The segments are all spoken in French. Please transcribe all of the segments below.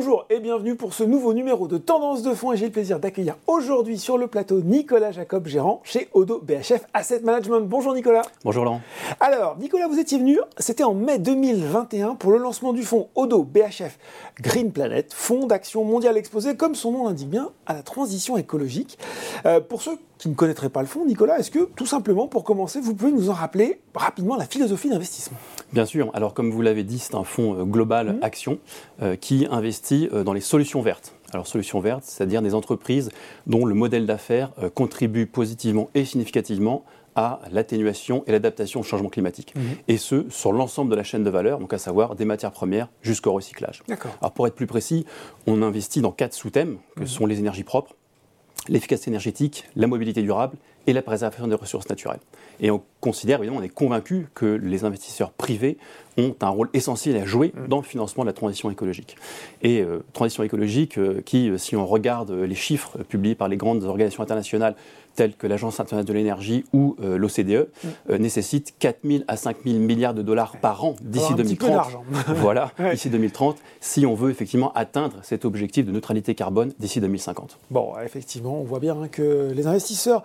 Bonjour et bienvenue pour ce nouveau numéro de Tendance de fonds et j'ai le plaisir d'accueillir aujourd'hui sur le plateau Nicolas Jacob, gérant chez Odo BHF Asset Management. Bonjour Nicolas. Bonjour Laurent. Alors Nicolas, vous étiez venu, c'était en mai 2021 pour le lancement du fonds Odo BHF Green Planet, fonds d'action mondiale exposé, comme son nom l'indique bien, à la transition écologique. Euh, pour ceux qui ne connaîtraient pas le fonds, Nicolas, est-ce que tout simplement pour commencer, vous pouvez nous en rappeler rapidement la philosophie d'investissement? Bien sûr. Alors comme vous l'avez dit, c'est un fonds euh, global mmh. action euh, qui investit euh, dans les solutions vertes. Alors solutions vertes, c'est-à-dire des entreprises dont le modèle d'affaires contribue positivement et significativement à l'atténuation et l'adaptation au changement climatique. Mmh. Et ce, sur l'ensemble de la chaîne de valeur, donc à savoir des matières premières jusqu'au recyclage. Alors pour être plus précis, on investit dans quatre sous-thèmes, que mmh. sont les énergies propres, l'efficacité énergétique, la mobilité durable et la préservation des ressources naturelles. Et on considère, évidemment, on est convaincu que les investisseurs privés ont un rôle essentiel à jouer mm. dans le financement de la transition écologique. Et euh, transition écologique euh, qui, euh, si on regarde les chiffres publiés par les grandes organisations internationales telles que l'Agence internationale de l'énergie ou l'OCDE, mm. nécessite 4 000 à 5 000 milliards de dollars par an d'ici 2030. voilà, d'ici 2030, si on veut effectivement atteindre cet objectif de neutralité carbone d'ici 2050. Bon, effectivement, on voit bien hein, que les investisseurs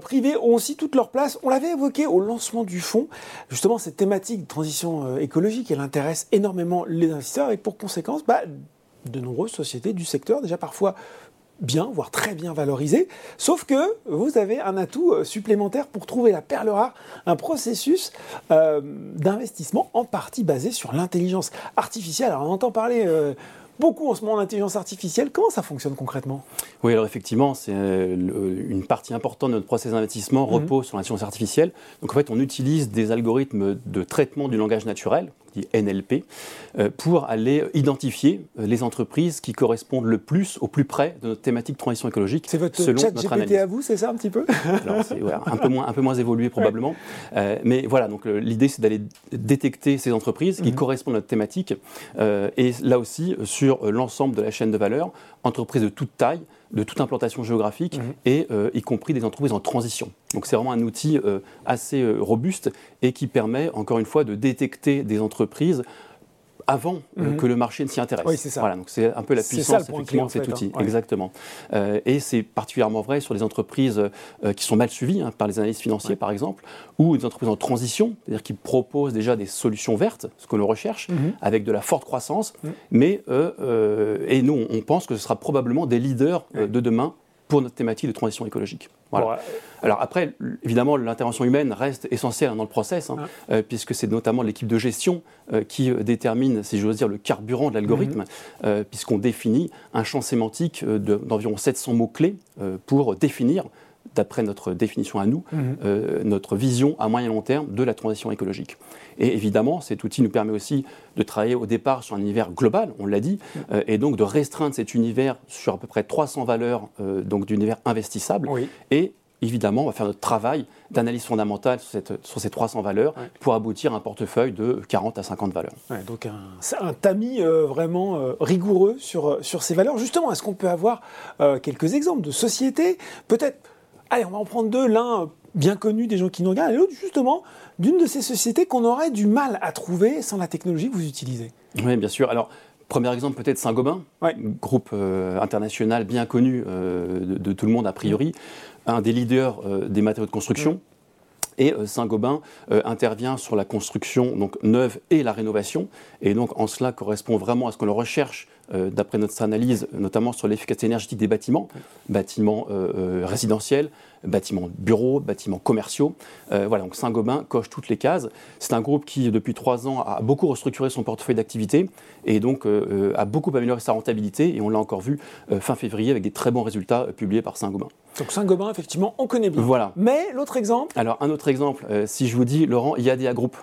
privés ont aussi toute leur place. On l'avait évoqué au lancement du fonds, justement cette thématique de transition écologique, elle intéresse énormément les investisseurs et pour conséquence, bah, de nombreuses sociétés du secteur, déjà parfois bien, voire très bien valorisées, sauf que vous avez un atout euh, supplémentaire pour trouver la perle rare, un processus euh, d'investissement en partie basé sur l'intelligence artificielle. Alors on entend parler euh, beaucoup en ce moment d'intelligence artificielle. Comment ça fonctionne concrètement? Oui, alors effectivement, c'est une partie importante de notre processus d'investissement mhm. repose sur l'intelligence artificielle. Donc en fait, on utilise des algorithmes de traitement du langage naturel, dit NLP, euh, pour aller identifier euh, les entreprises qui correspondent le plus au plus près de notre thématique de transition écologique. C'est votre selon chat notre GPT à vous, c'est ça un petit peu? Alors un, peu moins, un peu moins évolué probablement. mais voilà, donc l'idée c'est d'aller détecter ces entreprises qui mhm. correspondent à notre thématique. et là aussi, sur euh, l'ensemble de la chaîne de valeur, entreprises de toute taille, de toute implantation géographique, mhm. et euh, y compris des entreprises en transition. Donc c'est vraiment un outil euh, assez robuste et qui permet, encore une fois, de détecter des entreprises avant euh, mhm. que le marché ne s'y intéresse. Oui, c'est ça. Voilà, donc c'est un peu la puissance effectivement de cet outil. Hein. Exactement. Euh, et c'est particulièrement vrai sur les entreprises euh, qui sont mal suivies hein, par les analystes financiers, par exemple, ou des entreprises en transition, c'est-à-dire qui proposent déjà des solutions vertes, ce que l'on recherche, mhm. avec de la forte croissance. Mais et nous, on pense que ce sera probablement des leaders de demain pour notre thématique de transition écologique. Voilà. Alors après, évidemment, l'intervention humaine reste essentielle dans le process, hein, euh, puisque c'est notamment l'équipe de gestion euh, qui euh, détermine, si j'ose dire, le carburant de l'algorithme, mhm. puisqu'on définit un champ sémantique d'environ 700 mots-clés pour définir d'après notre définition à nous, mhm. notre vision à moyen et long terme de la transition écologique. Et évidemment, cet outil nous permet aussi de travailler au départ sur un univers global, on l'a dit, mhm. et donc de restreindre cet univers sur à peu près 300 valeurs donc d'univers investissable, et évidemment, on va faire notre travail d'analyse fondamentale sur, sur, ces 300 valeurs pour aboutir à un portefeuille de 40 à 50 valeurs. donc un, un tamis euh, vraiment euh, rigoureux sur, euh, sur ces valeurs. Justement, est-ce qu'on peut avoir quelques exemples de sociétés Peut-être, allez, on va en prendre deux. L'un bien connu des gens qui nous regardent, et l'autre justement d'une de ces sociétés qu'on aurait du mal à trouver sans la technologie que vous utilisez. Oui, bien sûr. Alors, Premier exemple peut-être Saint-Gobain, groupe international bien connu de, tout le monde a priori un des leaders euh, des matériaux de construction. Et euh, Saint-Gobain euh, intervient sur la construction donc, neuve et la rénovation. Et donc, en cela, correspond vraiment à ce qu'on recherche d'après notre analyse, notamment sur l'efficacité énergétique des bâtiments, bâtiments résidentiels, bâtiments bureaux, bâtiments commerciaux. voilà, donc Saint-Gobain coche toutes les cases. C'est un groupe qui, depuis trois ans, a beaucoup restructuré son portefeuille d'activité et donc a beaucoup amélioré sa rentabilité. Et on l'a encore vu fin février avec des très bons résultats publiés par Saint-Gobain. Donc Saint-Gobain, effectivement, on connaît bien. Voilà. Mais l'autre exemple? Alors, un autre exemple, euh, si je vous dis, Laurent, Yadea Group.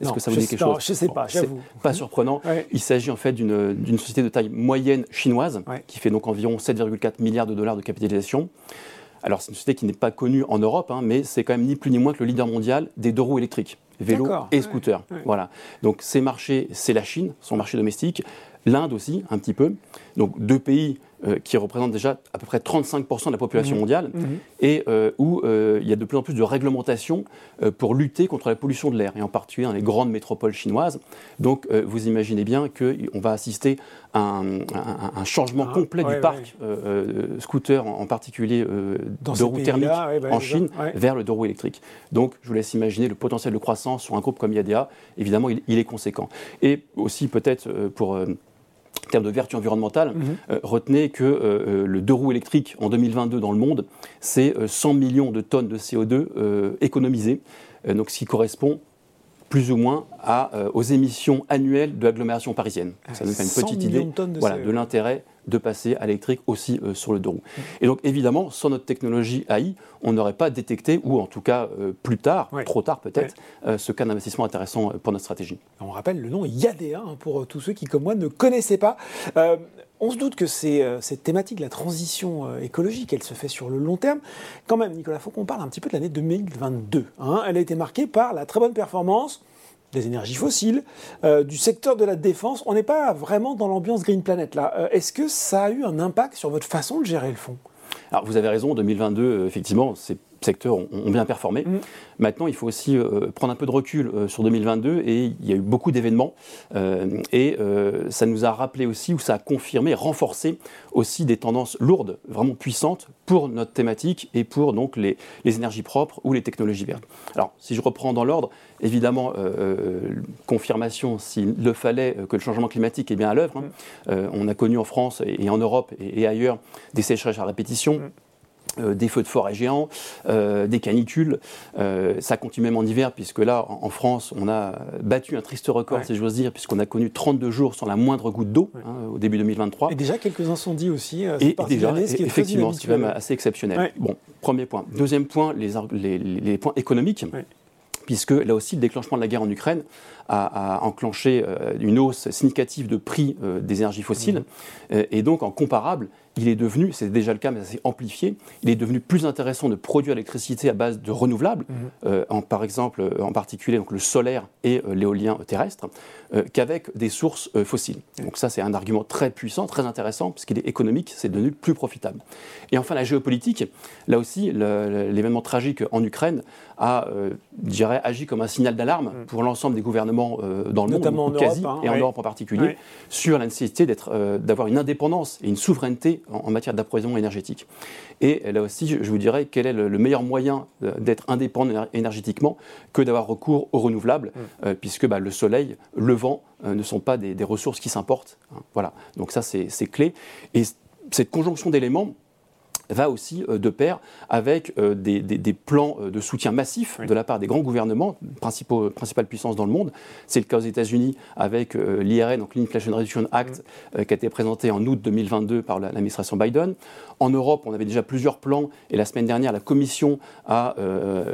Est-ce que ça vous dit quelque chose? Je ne sais pas, j'avoue. Pas surprenant. Il s'agit en fait d'une société de taille moyenne chinoise qui fait donc environ 7,4 milliards de dollars de capitalisation. Alors, c'est une société qui n'est pas connue en Europe, hein, mais c'est quand même ni plus ni moins que le leader mondial des deux roues électriques, vélo et scooter. Voilà. Donc, ces marchés, c'est la Chine, son marché domestique, l'Inde aussi, un petit peu. Donc, deux pays euh, qui représente déjà à peu près 35% de la population mmh. mondiale, mmh. et euh, où euh, il y a de plus en plus de réglementations pour lutter contre la pollution de l'air, et en particulier dans les grandes métropoles chinoises. Donc vous imaginez bien qu'on va assister à un, changement ah, complet du parc scooter, en, particulier de roues thermiques en Chine, vers le deux roues électriques. Donc je vous laisse imaginer le potentiel de croissance sur un groupe comme IADA, évidemment il, il est conséquent. Et aussi peut-être pour en termes de vertu environnementale, mhm. euh, retenez que euh, euh, le deux roues électriques en 2022 dans le monde, c'est 100 millions de tonnes de CO2 économisées, donc ce qui correspond plus ou moins à, aux émissions annuelles de l'agglomération parisienne. Ça donne une petite idée de, voilà, de l'intérêt de passer à l'électrique aussi euh, sur le deux roues. Et donc évidemment, sans notre technologie AI, on n'aurait pas détecté, ou en tout cas euh, plus tard, trop tard peut-être, euh, ce cas d'investissement intéressant pour notre stratégie. On rappelle le nom IADA hein, pour tous ceux qui, comme moi, ne connaissaient pas. on se doute que cette thématique, la transition écologique, elle se fait sur le long terme. Quand même, Nicolas, il faut qu'on parle un petit peu de l'année 2022. Hein. Elle a été marquée par la très bonne performance des énergies fossiles, euh, du secteur de la défense. On n'est pas vraiment dans l'ambiance Green Planet là. Euh, est-ce que ça a eu un impact sur votre façon de gérer le fonds Alors vous avez raison, 2022, euh, effectivement, c'est secteurs ont, bien performé. Mm. Maintenant, il faut aussi euh, prendre un peu de recul euh, sur 2022 et il y a eu beaucoup d'événements euh, et ça nous a rappelé aussi ou ça a confirmé, renforcé aussi des tendances lourdes, vraiment puissantes pour notre thématique et pour donc les, énergies propres ou les technologies vertes. Alors, si je reprends dans l'ordre, évidemment, confirmation s'il le fallait que le changement climatique est bien à l'œuvre. Hein. Mm. on a connu en France et, en Europe et, ailleurs des sécheresses à répétition. Mm. Euh, des feux de forêt géants, euh, des canicules. Euh, ça continue même en hiver, puisque là, en, France, on a battu un triste record, si j'ose dire, puisqu'on a connu 32 jours sans la moindre goutte d'eau hein, au début 2023. Et déjà quelques incendies aussi. et, déjà, ce qui est effectivement, c'est même assez exceptionnel. Bon, premier point. Deuxième point, les, les, points économiques puisque là aussi le déclenchement de la guerre en Ukraine a, enclenché une hausse significative de prix des énergies fossiles, mmh. et donc en comparable, il est devenu, c'est déjà le cas, mais ça s'est amplifié, il est devenu plus intéressant de produire l'électricité à base de renouvelables, mhm. euh, en, par exemple, euh, en particulier donc, le solaire et euh, l'éolien terrestre, qu'avec des sources fossiles. Donc ça, c'est un argument très puissant, très intéressant, puisqu'il est économique, c'est devenu plus profitable. Et enfin, la géopolitique, là aussi, l'événement tragique en Ukraine a, je dirais, agi comme un signal d'alarme mhm. pour l'ensemble des gouvernements dans le Notamment monde, en quasi, Europe, hein, et en Europe en particulier, sur la nécessité d'avoir une indépendance et une souveraineté en, matière d'approvisionnement énergétique. Et là aussi, je, vous dirais quel est le, meilleur moyen d'être indépendant énergétiquement que d'avoir recours aux renouvelables, mm. euh, puisque bah, le soleil, le vent euh, ne sont pas des, ressources qui s'importent. Hein. voilà, donc ça c'est clé. Et cette conjonction d'éléments, va aussi euh, de pair avec euh, des, plans euh, de soutien massif de la part des grands gouvernements, principaux, principales puissances dans le monde. C'est le cas aux États-Unis avec l'IRN, donc l'Inflation Reduction Act, qui a été présenté en août 2022 par l'administration Biden. En Europe, on avait déjà plusieurs plans et la semaine dernière, la Commission a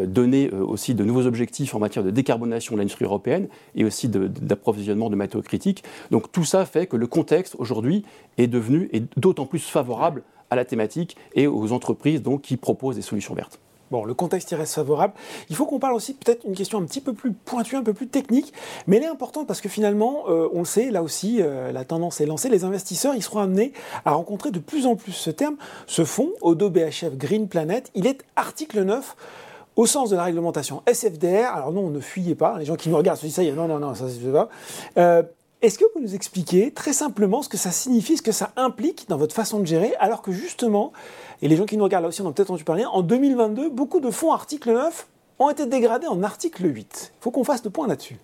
donné aussi de nouveaux objectifs en matière de décarbonation de l'industrie européenne et aussi d'approvisionnement de, de matériaux critiques. Donc tout ça fait que le contexte aujourd'hui est devenu d'autant plus favorable à la thématique et aux entreprises donc, qui proposent des solutions vertes. Bon, le contexte y reste favorable. Il faut qu'on parle aussi peut-être une question un petit peu plus pointue, un peu plus technique, mais elle est importante parce que finalement, euh, on le sait, là aussi, euh, la tendance est lancée. Les investisseurs, ils seront amenés à rencontrer de plus en plus ce terme. Ce fonds, Odo BHF Green Planet, il est article 9 au sens de la réglementation SFDR. Alors non, ne fuyez pas. Les gens qui nous regardent se disent ça y est, non, non, non, ça se fait pas. Euh, est-ce que vous nous expliquez très simplement ce que ça signifie, ce que ça implique dans votre façon de gérer, alors que justement, et les gens qui nous regardent là aussi en ont peut-être entendu parler, en 2022, beaucoup de fonds article 9 ont été dégradés en article 8. Il faut qu'on fasse le point là-dessus.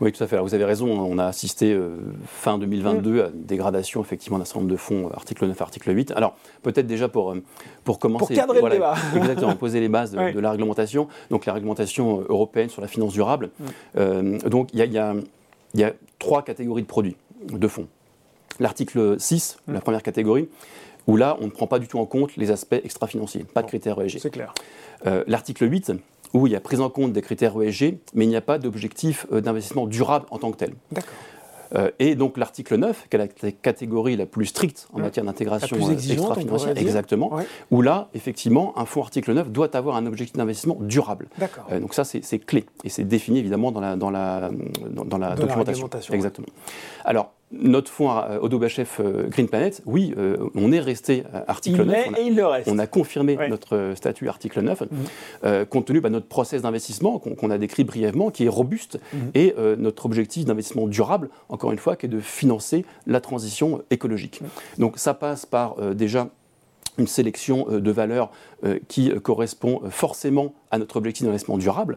Oui, tout à fait. vous avez raison, on a assisté euh, fin 2022 mm. à une dégradation effectivement d'un certain nombre de fonds, euh, article 9, article 8. Alors, peut-être déjà pour, euh, pour commencer. Pour cadrer le débat. exactement, poser les bases de, la réglementation. Donc, la réglementation européenne sur la finance durable. Mm. donc, il y a il y a trois catégories de produits, de fonds. L'article 6, la première catégorie, où là, on ne prend pas du tout en compte les aspects extra-financiers, pas de critères ESG. C'est clair. Euh, l'article 8, où il y a prise en compte des critères ESG, mais il n'y a pas d'objectif euh, d'investissement durable en tant que tel. D'accord. Euh, et donc l'article 9, qui est la catégorie la plus stricte en matière d'intégration euh, extra-financière, exactement, où là, effectivement, un fonds article 9 doit avoir un objectif d'investissement durable. Euh, donc ça, c'est clé, et c'est défini évidemment dans la, dans la, dans, la documentation. documentation. exactement. Alors, notre fonds Odo BHF Green Planet, oui, on est resté article 9. On a, et il le reste. On a confirmé notre statut article 9, mmh. compte tenu de bah, notre process d'investissement qu'on a décrit brièvement, qui est robuste, mmh. et notre objectif d'investissement durable, encore une fois, qui est de financer la transition écologique. Mmh. Donc ça passe par déjà une sélection de valeurs qui correspond forcément à notre objectif d'investissement durable.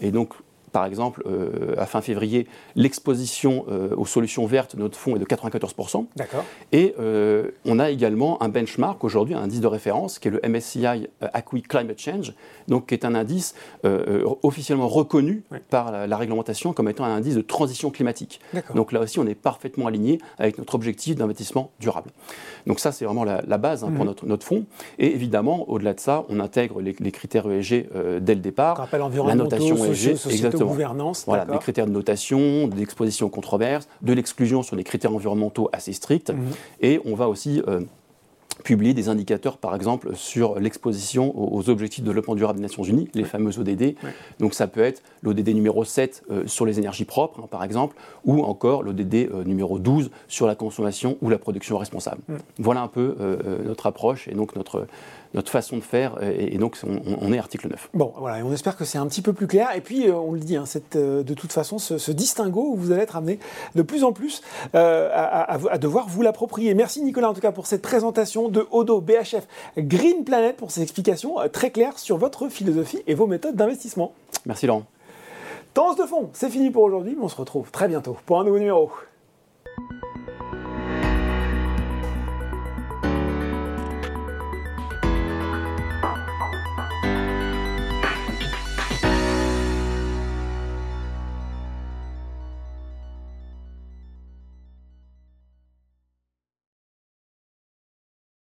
Et donc, par exemple, euh, à fin février, l'exposition euh, aux solutions vertes de notre fonds est de 94%. D'accord. Et euh, on a également un benchmark aujourd'hui, un indice de référence, qui est le MSCI Acqui Climate Change, donc qui est un indice officiellement reconnu par la, réglementation comme étant un indice de transition climatique. Donc là aussi, on est parfaitement aligné avec notre objectif d'investissement durable. Donc ça, c'est vraiment la, base hein, pour mhm. notre, notre fonds. Et évidemment, au-delà de ça, on intègre les, critères ESG dès le départ. la notation ESG, exactement gouvernance. Voilà, des critères de notation, d'exposition aux controverses, de l'exclusion sur des critères environnementaux assez stricts. Mhm. Et on va aussi euh, publier des indicateurs, par exemple, sur l'exposition aux, objectifs de développement durable des Nations Unies, les fameux ODD. Donc ça peut être l'ODD numéro 7 euh, sur les énergies propres, hein, par exemple, ou encore l'ODD euh, numéro 12 sur la consommation ou la production responsable. Voilà un peu notre approche et donc notre, notre façon de faire, et, donc on, est article 9. Bon, voilà, et on espère que c'est un petit peu plus clair. Et puis, euh, on le dit, hein, euh, de toute façon, ce, distinguo, vous allez être amené de plus en plus euh, à, devoir vous l'approprier. Merci Nicolas, en tout cas, pour cette présentation de Odo BHF Green Planet, pour ces explications très claires sur votre philosophie et vos méthodes d'investissement. Merci Laurent. Tendance de fond, c'est fini pour aujourd'hui, mais on se retrouve très bientôt pour un nouveau numéro.